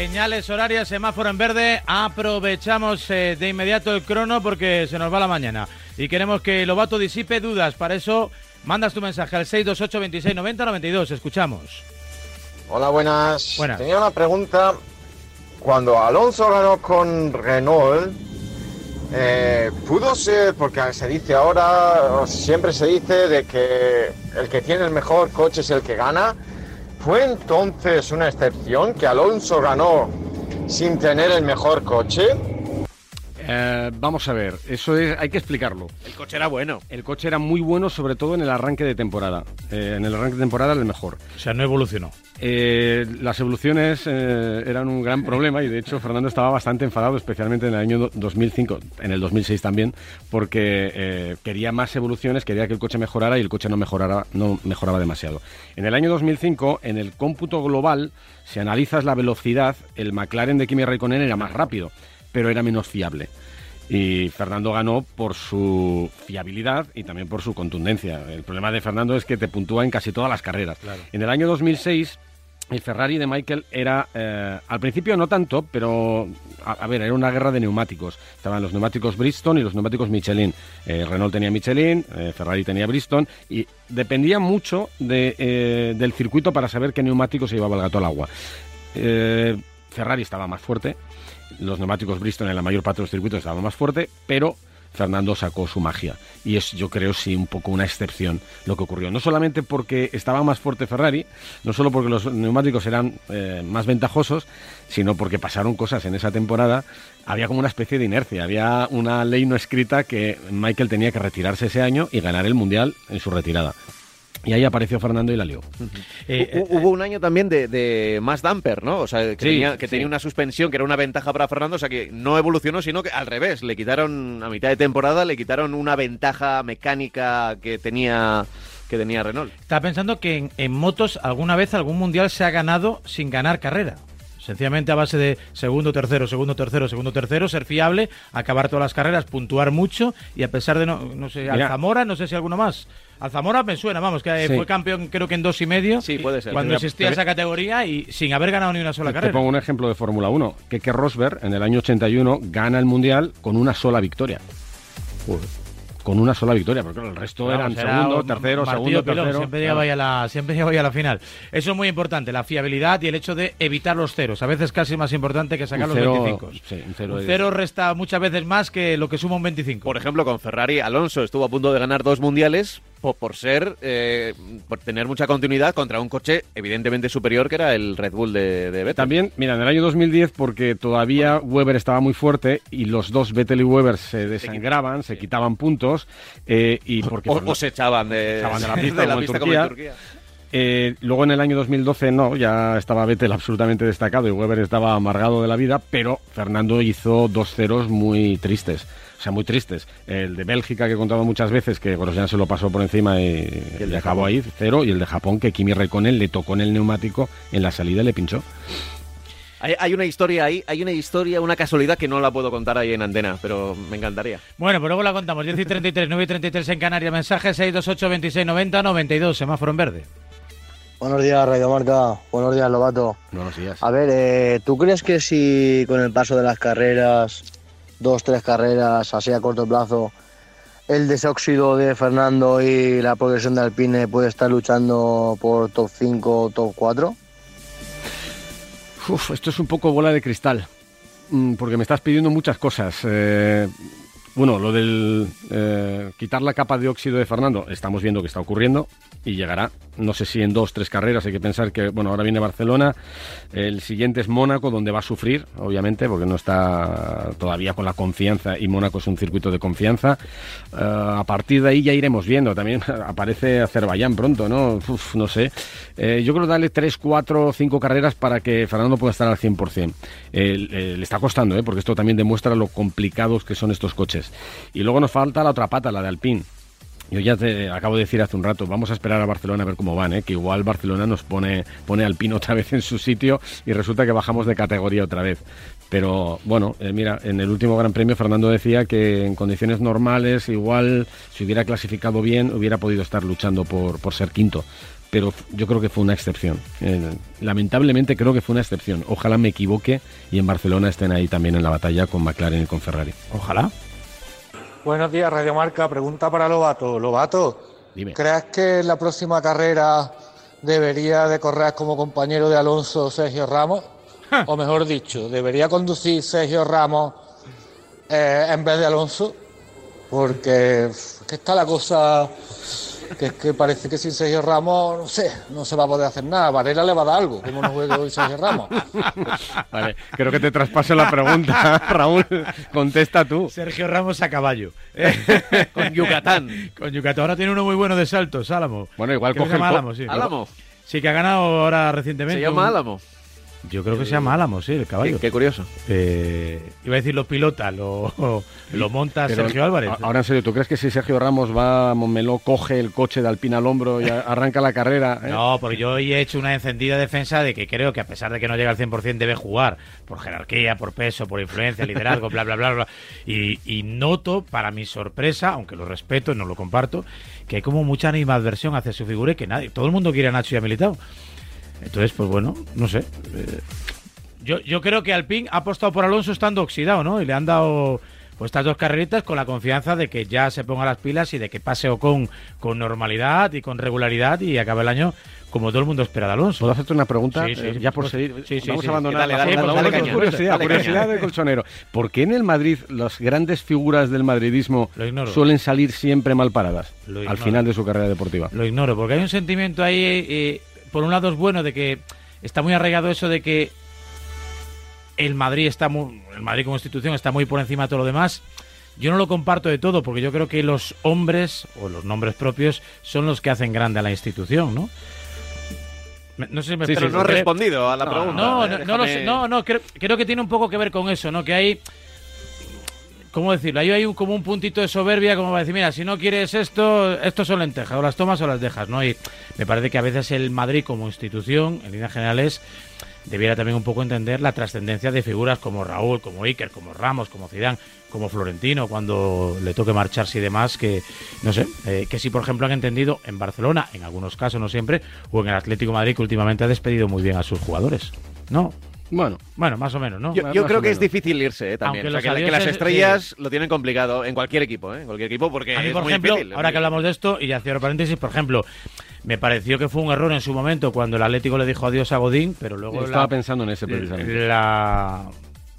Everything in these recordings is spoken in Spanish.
Señales horarias, semáforo en verde. Aprovechamos eh, de inmediato el crono porque se nos va la mañana. Y queremos que Lobato disipe dudas. Para eso, mandas tu mensaje al 628 26 90 92. Escuchamos. Hola, buenas. Buenas. Tenía una pregunta. Cuando Alonso ganó con Renault, eh, pudo ser, porque se dice ahora, siempre se dice de que el que tiene el mejor coche es el que gana. ¿Fue entonces una excepción que Alonso ganó sin tener el mejor coche? Eh, vamos a ver, eso es, hay que explicarlo. El coche era bueno. El coche era muy bueno, sobre todo en el arranque de temporada. Eh, en el arranque de temporada era el mejor. O sea, no evolucionó. Eh, las evoluciones eh, eran un gran problema y de hecho Fernando estaba bastante enfadado, especialmente en el año do- 2005, en el 2006 también, porque eh, quería más evoluciones, quería que el coche mejorara y el coche no mejorara, no mejoraba demasiado. En el año 2005, en el cómputo global, si analizas la velocidad, el McLaren de Kimi Raikkonen era más rápido, pero era menos fiable. Y Fernando ganó por su fiabilidad y también por su contundencia. El problema de Fernando es que te puntúa en casi todas las carreras. En el año 2006, el Ferrari de Michael era, eh, al principio no tanto, pero a, a ver, era una guerra de neumáticos. Estaban los neumáticos Bristol y los neumáticos Michelin. Eh, Renault tenía Michelin, eh, Ferrari tenía Bristol y dependía mucho de, del circuito para saber qué neumático se llevaba el gato al agua. Ferrari estaba más fuerte, los neumáticos Bristol en la mayor parte de los circuitos estaban más fuerte, pero Fernando sacó su magia. Y es, yo creo, sí, un poco una excepción lo que ocurrió. No solamente porque estaba más fuerte Ferrari, no solo porque los neumáticos eran eh, más ventajosos, sino porque pasaron cosas en esa temporada. Había como una especie de inercia, había una ley no escrita que Michael tenía que retirarse ese año y ganar el Mundial en su retirada. Y ahí apareció Fernando y la lió. Eh, Hu- Hubo un año también de, de más damper, ¿no? O sea, que, Sí, tenía, que sí. tenía una suspensión que era una ventaja para Fernando, o sea, que no evolucionó, sino que al revés, le quitaron, a mitad de temporada, le quitaron una ventaja mecánica que tenía, que tenía Renault. Estaba pensando que en, en motos alguna vez algún mundial se ha ganado sin ganar carrera. Sencillamente a base de segundo, tercero, segundo, tercero, segundo, tercero, ser fiable, acabar todas las carreras, puntuar mucho y a pesar de no, no sé, Mira. Alzamora, no sé si alguno más. Alzamora me suena, vamos, que eh, Sí. fue campeón creo que en dos y medio. Sí, puede ser. Cuando Mira, existía te- esa categoría y sin haber ganado ni una sola Te carrera. pongo un ejemplo de Fórmula 1. Keke Rosberg en el año 81 gana el Mundial con una sola victoria. Con una sola victoria, porque claro, el resto eran era segundo, un tercero, segundo, pilón, tercero. Siempre llegaba, a la, siempre llegaba ahí a la final. Eso es muy importante, la fiabilidad y el hecho de evitar los ceros. A veces casi más importante que sacar Un los cero, 25. sí, un cero un cero resta muchas veces más que lo que suma un 25. Por ejemplo, con Ferrari, Alonso estuvo a punto de ganar dos mundiales po- por ser, eh, por tener mucha continuidad contra un coche evidentemente superior que era el Red Bull de, de Vettel. También, mira, en el año 2010, porque todavía Weber estaba muy fuerte y los dos Vettel y Weber se desangraban, se quitaban puntos, eh, y porque o, se echaban de, Echaban de la pista como en como Turquía. en Turquía. Eh, luego en el año 2012 no, ya estaba Vettel absolutamente destacado y Weber estaba amargado de la vida, pero Fernando hizo dos ceros muy tristes. O sea, muy tristes. El de Bélgica, que he contado muchas veces, que Grosjean se lo pasó por encima y, de acabó ahí, cero. Y el de Japón, que Kimi Raikkonen le tocó en el neumático en la salida y le pinchó. Hay, hay una historia ahí, hay una historia, una casualidad que no la puedo contar ahí en antena, pero me encantaría. Bueno, pues luego la contamos. 10 y 33, 9 y 33 en Canarias. Mensaje 628 26 90 92. Semáforo en verde. Buenos días, Radio Marca. Buenos días, Lobato. Buenos días. A ver, eh, ¿tú crees que si con el paso de las carreras, dos, tres carreras, así a corto plazo, el desóxido de Fernando y la progresión de Alpine puede estar luchando por top 5 o top 4? Uf, esto es un poco bola de cristal, mm, porque me estás pidiendo muchas cosas. Eh, bueno, lo del eh, quitar la capa de óxido de Fernando, estamos viendo que está ocurriendo y llegará. No sé si en dos, tres carreras. Hay que pensar que, bueno, ahora viene Barcelona, el siguiente es Mónaco, donde va a sufrir, obviamente, porque no está todavía con la confianza y Mónaco es un circuito de confianza. Eh, a partir de ahí ya iremos viendo. También aparece Azerbaiyán pronto, ¿no? Uf, no sé. Eh, yo creo darle tres, cuatro, cinco carreras para que Fernando pueda estar al 100%. Eh, eh, le está costando, ¿eh? porque esto también demuestra lo complicados que son estos coches. Y luego nos falta la otra pata, la de Alpine. Yo ya te acabo de decir hace un rato, vamos a esperar a Barcelona a ver cómo van, ¿eh? que igual Barcelona nos pone, pone Alpine otra vez en su sitio y resulta que bajamos de categoría otra vez. Pero bueno, eh, mira, en el último Gran Premio Fernando decía que en condiciones normales igual si hubiera clasificado bien hubiera podido estar luchando por, por ser quinto. pero yo creo que fue una excepción. Eh, lamentablemente creo que fue una excepción. Ojalá me equivoque y en Barcelona estén ahí también en la batalla con McLaren y con Ferrari. Ojalá. Buenos días, Radio Marca. Pregunta para Lobato. Lobato, Dime. ¿crees que en la próxima carrera debería de correr como compañero de Alonso Sergio Ramos? o mejor dicho, ¿debería conducir Sergio Ramos eh, en vez de Alonso? Porque que está la cosa que es que parece que sin Sergio Ramos, no sé, no se va a poder hacer nada. Varela le va a dar algo, como no juegue hoy Sergio Ramos. Vale, creo que te traspaso la pregunta, Raúl. Contesta tú. Sergio Ramos a caballo. Con Yucatán. Con Yucatán. Ahora tiene uno muy bueno de saltos, Álamo. Bueno, igual coge se el Álamo, sí. Álamo. Sí, que ha ganado ahora recientemente. Se llama un- Álamo. Yo creo que se llama Álamo, sí, el caballo. Qué, qué curioso. Eh, iba a decir lo pilota, lo, lo monta Pero, Sergio Álvarez. Ahora en serio, ¿tú crees que si Sergio Ramos va a Montmeló, coge el coche de Alpina al hombro y arranca la carrera? eh? No, porque yo hoy he hecho una encendida defensa de que creo que a pesar de que no llega al 100% debe jugar por jerarquía, por peso, por influencia, liderazgo, bla, bla, bla, bla. Y, y noto, para mi sorpresa, aunque lo respeto, no lo comparto, que hay como mucha animadversión hacia su figura y que nadie, todo el mundo quiere a Nacho y a Militao. Entonces, pues bueno, no sé. eh, yo, yo creo que Alpine ha apostado por Alonso estando oxidado, ¿no? Y le han dado pues estas dos carreritas con la confianza de que ya se ponga las pilas y de que pase Ocon con normalidad y con regularidad y acabe el año como todo el mundo espera de Alonso. ¿Puedo hacerte una pregunta? Sí, sí, Eh, ya por seguir. Sí, sí, Vamos sí. a abandonar Dale, la dale, Fórmula dale, uno dale con caña. curiosidad, Dale curiosidad colchonero. ¿Por qué en el Madrid las grandes figuras del madridismo suelen salir siempre mal paradas al final de su carrera deportiva? Lo ignoro, porque hay un sentimiento ahí, eh, por un lado es bueno de que está muy arraigado eso de que el Madrid está muy, el Madrid como institución está muy por encima de todo lo demás. Yo no lo comparto de todo, porque yo creo que los hombres, o los nombres propios, son los que hacen grande a la institución, ¿no? No sé si me Sí, Pero sí, no ha explico. respondido a la No, pregunta. No, Eh, no, no lo sé. No, no, creo, creo que tiene un poco que ver con eso, ¿no? Que hay. ¿Cómo decirlo? Ahí hay un, como un puntito de soberbia, como para decir, mira, si no quieres esto, esto son lentejas, o las tomas o las dejas, ¿no? Y me parece que a veces el Madrid como institución, en líneas generales, debiera también un poco entender la trascendencia de figuras como Raúl, como Iker, como Ramos, como Zidane, como Florentino, cuando le toque marcharse y demás, que, no sé, eh, que sí, por ejemplo, han entendido en Barcelona, en algunos casos, no siempre, o en el Atlético Madrid, que últimamente ha despedido muy bien a sus jugadores. No, Bueno, bueno, más o menos, ¿no? Yo, yo creo que es difícil irse eh, también. O sea, que, las estrellas lo tienen complicado en cualquier equipo, ¿eh? En cualquier equipo porque A mí, es por muy ejemplo, difícil. ahora que hablamos de esto, y ya cierro paréntesis, por ejemplo, me pareció que fue un error en su momento cuando el Atlético le dijo adiós a Godín, pero luego estaba la, pensando en ese precisamente. la,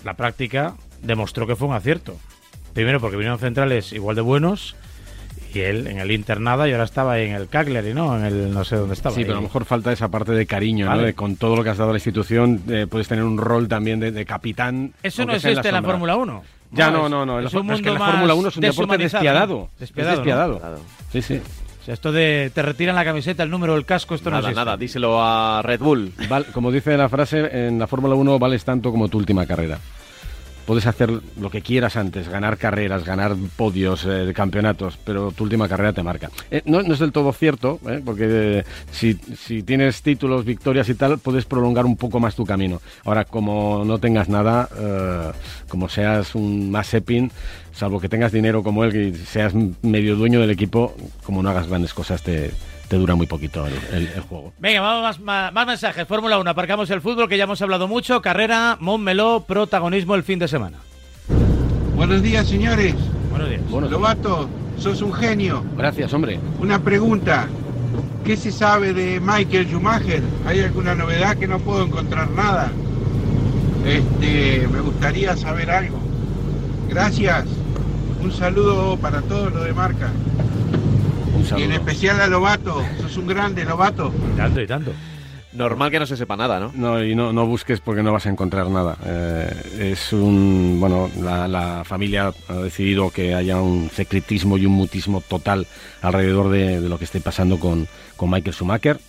la práctica demostró que fue un acierto. Primero porque vinieron centrales igual de buenos y él en el Inter nada y ahora estaba en el Cagliari, ¿no? En el no sé dónde estaba. Sí, pero a lo mejor falta esa parte de cariño, ¿no? De con todo lo que has dado a la institución, eh, puedes tener un rol también de, de capitán. Eso no existe en la. Fórmula 1. Ya, no, no, no. Es, el- un es que mundo la Fórmula más 1 es un deporte despiadado. ¿no? Es Despiadado, ¿no? despiadado. Sí, sí. O sea, esto de te retiran la camiseta, el número, el casco, esto no Nada, existe. nada, díselo a Red Bull. Val- como dice la frase, en la Fórmula 1 vales tanto como tu última carrera. Puedes hacer lo que quieras antes, ganar carreras, ganar podios, eh, campeonatos, pero tu última carrera te marca. Eh, no, es del todo cierto, eh, porque eh, si, tienes títulos, victorias y tal, puedes prolongar un poco más tu camino. Ahora, como no tengas nada, como seas un Mazepin, salvo que tengas dinero como él y seas medio dueño del equipo, como no hagas grandes cosas, te, te dura muy poquito el, el- el juego. Venga, vamos más, más, más mensajes. Fórmula 1, aparcamos el fútbol que ya hemos hablado mucho. Carrera, Montmeló, protagonismo el fin de semana. Buenos días, señores. Buenos días. Lobato, sos un genio. gracias, hombre. Una pregunta. ¿Qué se sabe de Michael Schumacher? ¿Hay alguna novedad que no puedo encontrar nada? Este, me gustaría saber algo. Gracias. Un saludo para todos los de marca. Un Y en especial a Lobato. Sos un grande, Lobato. Y tanto, y tanto. Normal que no se sepa nada, ¿no? No, y no, no busques porque no vas a encontrar nada. Eh, es un. Bueno, la, la familia ha decidido que haya un secretismo y un mutismo total alrededor de, de lo que esté pasando con, con Michael Schumacher.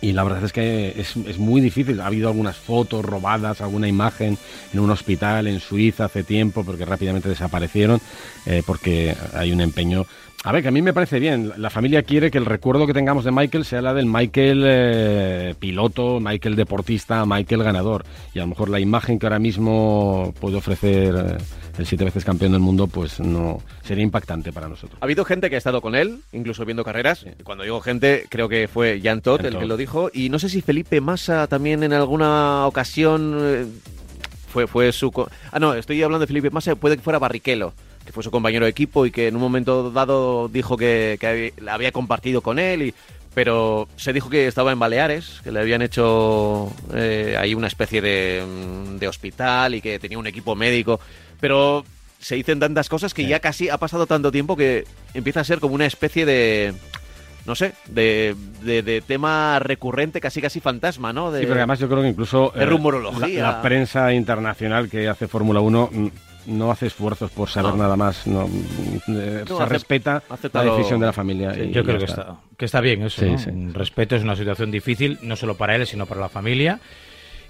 Y la verdad es que es, es muy difícil. Ha habido algunas fotos robadas, alguna imagen en un hospital en Suiza hace tiempo, porque rápidamente desaparecieron, eh, porque hay un empeño. A ver, que a mí me parece bien. La familia quiere que el recuerdo que tengamos de Michael sea la del Michael eh, piloto, Michael deportista, Michael ganador. Y a lo mejor la imagen que ahora mismo puede ofrecer eh, el siete veces campeón del mundo, pues no sería impactante para nosotros. Ha habido gente que ha estado con él, incluso viendo carreras. Cuando digo gente, creo que fue Jan Todt el que lo dijo. Y no sé si Felipe Massa también en alguna ocasión eh, fue, fue su... Ah, no, estoy hablando de Felipe Massa, puede que fuera Barrichello, que fue su compañero de equipo y que en un momento dado dijo que, que había- había compartido con él y... Pero se dijo que estaba en Baleares, que le habían hecho eh, ahí una especie de, mm, de hospital y que tenía un equipo médico. Pero se dicen tantas cosas que ya casi ha pasado tanto tiempo que empieza a ser como una especie de no sé, de, de- de tema recurrente, casi casi fantasma, ¿no? De, Sí, pero además yo creo que incluso de rumorología. La, la prensa internacional que hace Fórmula 1 mm, no hace esfuerzos por saber No. nada más, no, eh, No, se hace- respeta ha aceptado- la decisión de la familia. Sí, y yo creo que está, que está bien eso. Sí, sí. Respeto es una situación difícil, no solo para él, sino para la familia.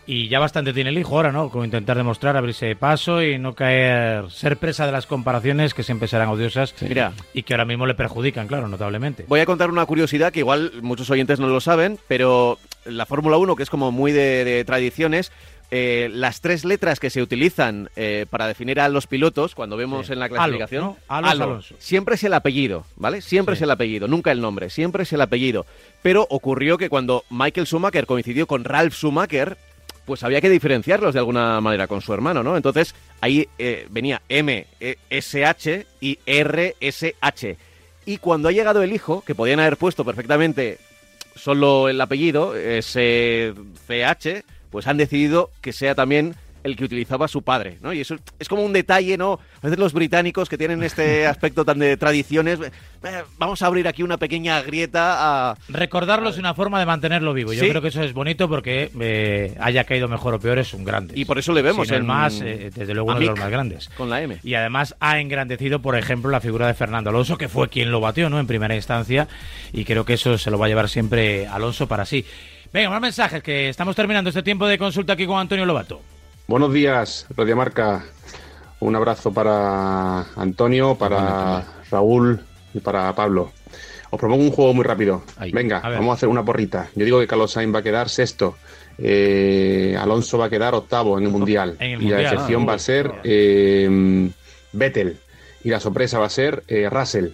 Y ya bastante tiene el hijo ahora, ¿no? Como intentar demostrar, abrirse paso y no caer, ser presa de las comparaciones que siempre serán odiosas Mira. y que ahora mismo le perjudican, claro, notablemente. Voy a contar una curiosidad que igual muchos oyentes no lo saben, pero la Fórmula 1, que es como muy de, de tradiciones, eh, las tres letras que se utilizan eh, para definir a los pilotos, cuando vemos Sí. en la clasificación, ¿no? Alonso, Alo. Alonso. siempre es el apellido, ¿vale? Siempre Sí. es el apellido, nunca el nombre, siempre es el apellido. Pero ocurrió que cuando Michael Schumacher coincidió con Ralf Schumacher, pues había que diferenciarlos de alguna manera con su hermano, ¿no? Entonces ahí eh, venía M, E, S, H y R, S, H. Y cuando ha llegado el hijo, que podían haber puesto perfectamente solo el apellido, SCH, pues han decidido que sea también el que utilizaba su padre, ¿no? Y eso es como un detalle, ¿no? A veces los británicos que tienen este aspecto tan de tradiciones, eh, vamos a abrir aquí una pequeña grieta a... Recordarlo es una forma de mantenerlo vivo. Yo Sí. creo que eso es bonito porque eh, haya caído mejor o peor es un grande. Y por eso le vemos Sin el más, eh, desde luego, uno de los más grandes. con la M. Y además ha engrandecido, por ejemplo, la figura de Fernando Alonso, que fue quien lo batió, ¿no? En primera instancia. Y creo que eso se lo va a llevar siempre Alonso para sí. Venga, más mensajes, que estamos terminando este tiempo de consulta aquí con Antonio Lobato. Buenos días, Radio Marca. Un abrazo para Antonio, para Raúl y para Pablo. Os propongo un juego muy rápido. Ahí. Venga, A vamos a hacer una porrita. Yo digo que Carlos Sainz va a quedar sexto. eh, Alonso va a quedar octavo en el Mundial. En el y la excepción ah, va a ser eh, Vettel. Y la sorpresa va a ser eh, Russell.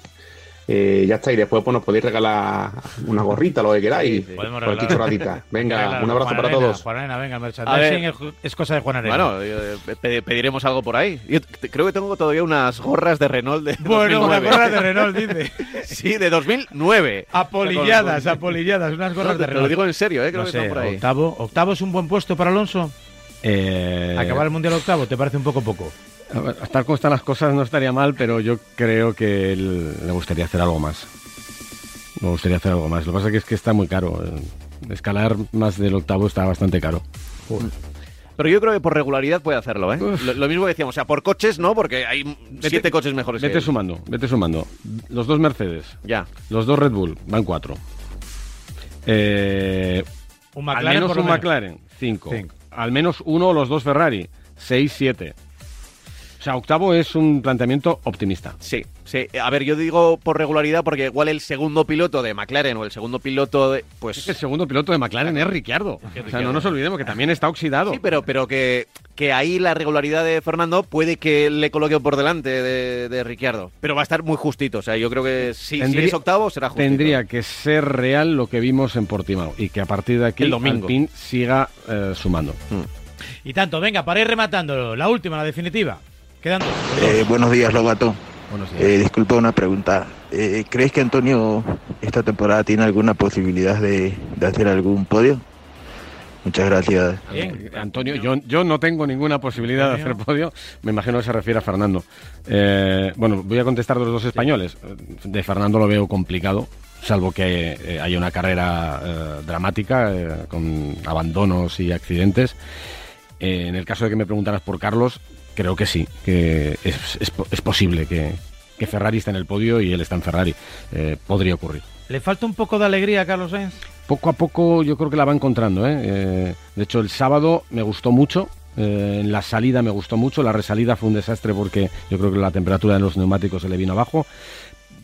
Eh, ya está, y después pues, nos podéis regalar una gorrita, lo que queráis. Podemos cualquier regalar. Venga, un abrazo Juan para Arena, todos. Juan Arena, venga, el A merchandising ver. es- es cosa de Juan Arena. Bueno, eh, pe- pediremos algo por ahí. Yo creo que tengo todavía unas gorras de Renault de Bueno, una 2009. gorra de Renault, dice. Sí, de 2009. Apolilladas, apolilladas, unas gorras No, de te Renault. lo digo en serio, ¿eh? Creo No que sé, están por ahí. octavo, octavo es un buen puesto para Alonso. Eh, Acabar el mundial octavo, ¿te parece un poco poco? A ver, Tal como están las cosas no estaría mal, pero yo creo que él- le gustaría hacer algo más. Me gustaría hacer algo más. Lo que pasa es que, es que está muy caro. Escalar más del octavo está bastante caro. Pero yo creo que por regularidad puede hacerlo, ¿eh? Lo, lo mismo que decíamos, o sea, por coches no, porque hay siete coches mejores que Vete él. sumando, vete sumando. Los dos Mercedes, Ya. los dos Red Bull, van cuatro. Eh, Un al menos por un menos. McLaren, cinco. Cinco. Al menos uno o los dos Ferrari, seis, siete. O sea, octavo es un planteamiento optimista. Sí, sí. A ver, yo digo por regularidad porque igual el segundo piloto de McLaren o el segundo piloto de... Pues... Es que el segundo piloto de McLaren es Ricciardo. O sea, no nos olvidemos que también está oxidado. Sí, pero, pero que, que ahí la regularidad de Fernando puede que le coloque por delante de, de Ricciardo. Pero va a estar muy justito. O sea, yo creo que si, es octavo será justito. Tendría que ser real lo que vimos en Portimao y que a partir de aquí El domingo. Alpine siga eh, sumando. Y tanto, venga, para ir rematando, la última, la definitiva. Quedan dos. Eh, buenos días, Lobato. Buenos días. Eh, disculpa una pregunta. Eh, ¿Crees que Antonio esta temporada tiene alguna posibilidad de, de hacer algún podio? Muchas gracias. Bien. Antonio, yo, yo no tengo ninguna posibilidad de hacer podio. Me imagino que se refiere a Fernando. Eh, bueno, voy a contestar de los dos españoles. De Fernando lo veo complicado, salvo que eh, haya una carrera eh, dramática eh, con abandonos y accidentes. Eh, en el caso de que me preguntaras por Carlos, creo que sí, que es, es po- es posible que, que Ferrari esté en el podio y él está en Ferrari. Eh, podría ocurrir. ¿Le falta un poco de alegría a Carlos Sainz? Poco a poco yo creo que la va encontrando. ¿eh? Eh, de hecho, el sábado me gustó mucho. eh, en la salida me gustó mucho. La resalida fue un desastre porque yo creo que la temperatura de los neumáticos se le vino abajo.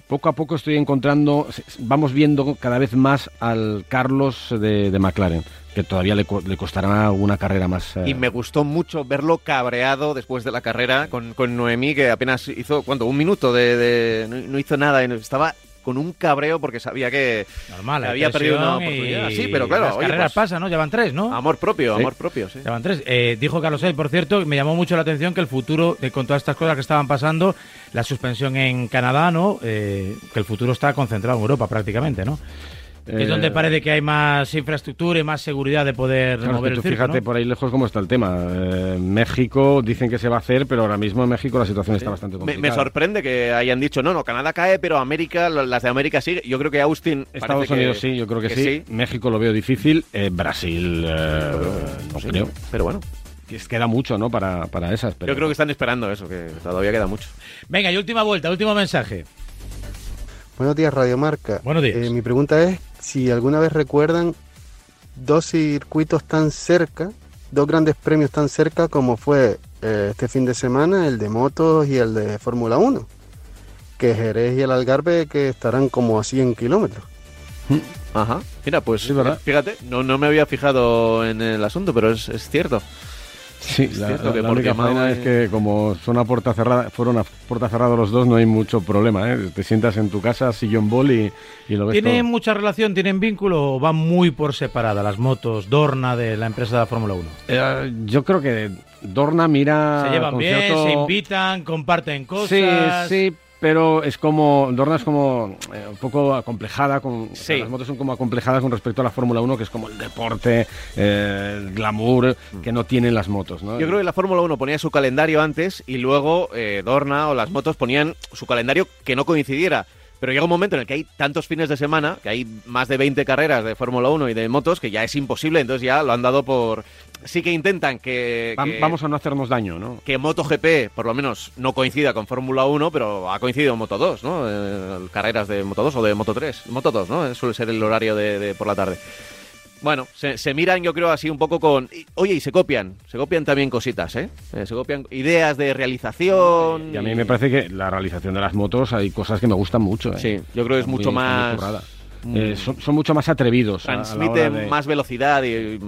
poco a poco estoy encontrando, vamos viendo cada vez más al Carlos de, de McLaren, que todavía le, co- le costará una carrera más. eh, Y me gustó mucho verlo cabreado después de la carrera con, con Noemí, que apenas hizo, ¿cuánto? Un minuto de... de- no, no hizo nada, y estaba con un cabreo porque sabía que Normal, había perdido una y oportunidad. Sí, pero claro, Las oye, carreras pues, pasan, ¿no? Llevan tres, ¿no? amor propio, Sí. amor propio, sí. Llevan tres. Eh, dijo Carlos Sainz, por cierto, me llamó mucho la atención que el futuro, eh, con todas estas cosas que estaban pasando, la suspensión en Canadá, ¿no? Eh, que el futuro está concentrado en Europa prácticamente, ¿no? Es eh, donde parece que hay más infraestructura y más seguridad de poder Claro, es mover el circo, fíjate ¿no? por ahí lejos cómo está el tema. Eh, México dicen que se va a hacer, pero ahora mismo en México la situación está bastante complicada. me sorprende que hayan dicho, no, no, Canadá cae, pero América, las de América sí. Yo creo que Austin... Estados Unidos que- sí, yo creo que, sí. México lo veo difícil. Eh, Brasil eh, no sí, creo. Pero bueno, queda mucho, ¿no? Para, para esas. Pero... yo creo que están esperando eso, que todavía queda mucho. Venga, y última vuelta, último mensaje. Buenos días, Radio Marca. Buenos días. Eh, mi pregunta es si alguna vez recuerdan dos circuitos tan cerca, dos grandes premios tan cerca como fue eh, este fin de semana, el de motos y el de Fórmula 1, que Jerez y el Algarve que estarán como a 100 kilómetros. Ajá. Mira, pues Sí, fíjate, no, no me había fijado en el asunto, pero es, es cierto. Sí, la, que la única Portimao faena y- es que como son a puerta cerrada, fueron a puerta cerrada los dos, no hay mucho problema, ¿eh? Te sientas en tu casa, sillón bol y, y lo ves ¿Tienen todo. mucha relación, tienen vínculo o van muy por separada las motos Dorna de la empresa de la Fórmula 1? Eh, yo creo que Dorna mira se llevan bien, cierto- se invitan, comparten cosas. Sí, sí, pero es como Dorna es como eh, un poco acomplejada con o sea, Sí. las motos son como acomplejadas con respecto a la Fórmula 1, que es como el deporte, eh, el glamour que no tienen las motos, ¿no? Yo creo que la Fórmula 1 ponía su calendario antes y luego eh, Dorna o las motos ponían su calendario que no coincidiera. Pero llega un momento en el que hay tantos fines de semana, que hay más de 20 carreras de Fórmula 1 y de motos, que ya es imposible, entonces ya lo han dado por... Sí que intentan que... Que- Vamos a no hacernos daño, ¿no? que MotoGP por lo menos no coincida con Fórmula 1, pero ha coincidido en Moto 2, ¿no? Eh, carreras de Moto 2 o de Moto 3. Moto 2, ¿no? Eh, Suele ser el horario de, de por la tarde. Bueno, se, se miran yo creo así un poco con... y- Oye, y se copian, se copian también cositas, ¿eh? Eh, se copian ideas de realización. Y a mí me parece que la realización de las motos hay cosas que me gustan mucho. ¿eh? Sí, yo creo que es muy- mucho más-. Mm. Eh, son, son mucho más atrevidos. Transmiten más velocidad y...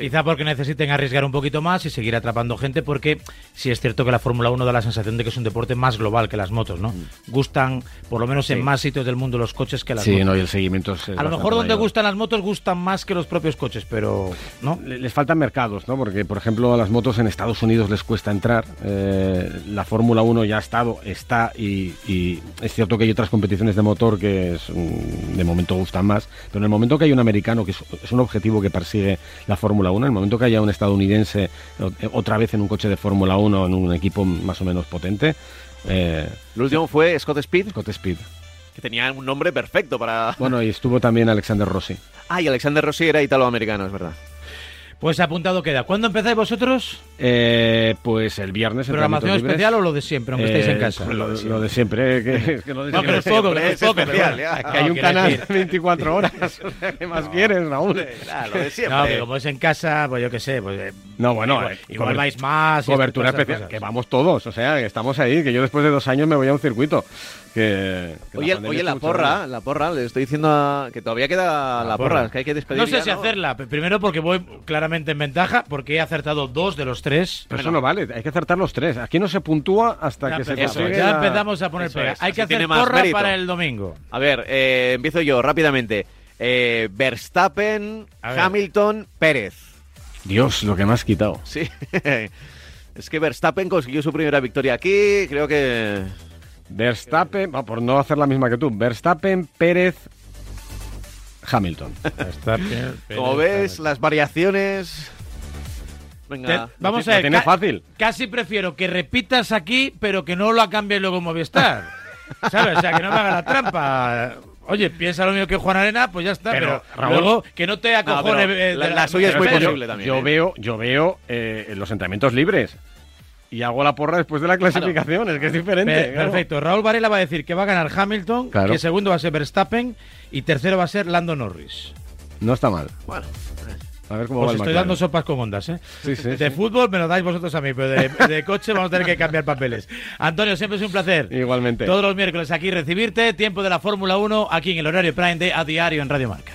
mm, sí. Quizá porque necesiten arriesgar un poquito más y seguir atrapando gente, porque sí es cierto que la Fórmula 1 da la sensación de que es un deporte más global que las motos, ¿no? Gustan, por lo menos en Sí. más sitios del mundo, los coches que las Sí, motos. no, y el seguimiento es. A lo mejor donde mayor. gustan las motos gustan más que los propios coches, pero ¿no? Le- Les faltan mercados, ¿no? Porque, por ejemplo, a las motos en Estados Unidos les cuesta entrar. Eh, la Fórmula 1 ya ha estado, está, y, y es cierto que hay otras competiciones de motor que es, mm, de momento gustan más. Pero en el momento que hay un americano, que es, es un objetivo que persigue la Fórmula 1, en el momento que haya un estadounidense eh, otra vez en un coche de Fórmula 1, en un equipo más o menos potente, eh, El último fue Scott Speed, Scott Speed. que tenía un nombre perfecto para... Bueno, y estuvo también Alexander Rossi. Ah, y Alexander Rossi era italoamericano, es verdad. Pues apuntado queda. ¿Cuándo empezáis vosotros? Eh, pues el viernes. ¿Programación especial o lo de siempre, aunque estéis en Eh, casa? Lo, lo de siempre. eh, que- es que lo de No, siempre. pero es poco, siempre es pero especial, bueno. ya. Que hay No, un canal decir- de 24 horas. O sea, ¿Qué más quieres, Raúl? Claro, lo de siempre. No, que como es en casa, pues yo qué sé, pues eh, No, bueno, igual, eh, igual vais más. Cobertura estas especial. cosas. Que vamos todos. O sea, que estamos ahí. Que yo después de dos años me voy a un circuito. Que, que Oye, pandemia oye la porra, la porra, le estoy diciendo a- que todavía queda la, porra, es que hay que despedir No sé ya, si hacerla. Primero porque voy claramente en ventaja, porque he acertado dos de los tres. Pero eso no vale. Hay que acertar los tres. Aquí no se puntúa hasta Ya, que se empezamos, consigue ya la- empezamos a poner Eso pega. Hay así que hacer porra mérito. para el domingo. A ver, eh, empiezo yo rápidamente. Eh, Verstappen, A ver. Hamilton, Pérez. Dios, lo que me has quitado. Sí. es que Verstappen consiguió su primera victoria aquí, creo que... Verstappen, por no hacer la misma que tú. Verstappen, Pérez, Hamilton. Como ves, las variaciones... Venga. Te- vamos a ver. ca- fácil. Casi prefiero que repitas aquí, pero que no lo cambies luego en Movistar. ¿Sabes? O sea, que no me haga la trampa. Oye, piensa lo mismo que Juan Arena, pues ya está. Pero, Pero, Raúl- luego que no te No, acojone. pero eh, la- suya es muy posible también, Yo ¿eh? veo, yo veo eh, los entrenamientos libres y hago la porra después de la clasificación, es que es diferente. Claro. Perfecto. Raúl Varela va a decir que va a ganar Hamilton, Claro. que segundo va a ser Verstappen y tercero va a ser Lando Norris. No está mal. Bueno, A ver cómo Os va el estoy McLaren. dando sopas con ondas, ¿eh? Sí, sí, de sí. fútbol me lo dais vosotros a mí, pero de, de coche vamos a tener que cambiar papeles. Antonio, siempre es un placer. Igualmente. Todos los miércoles aquí recibirte, tiempo de la Fórmula 1, aquí en el horario Prime de A Diario en Radio Marca.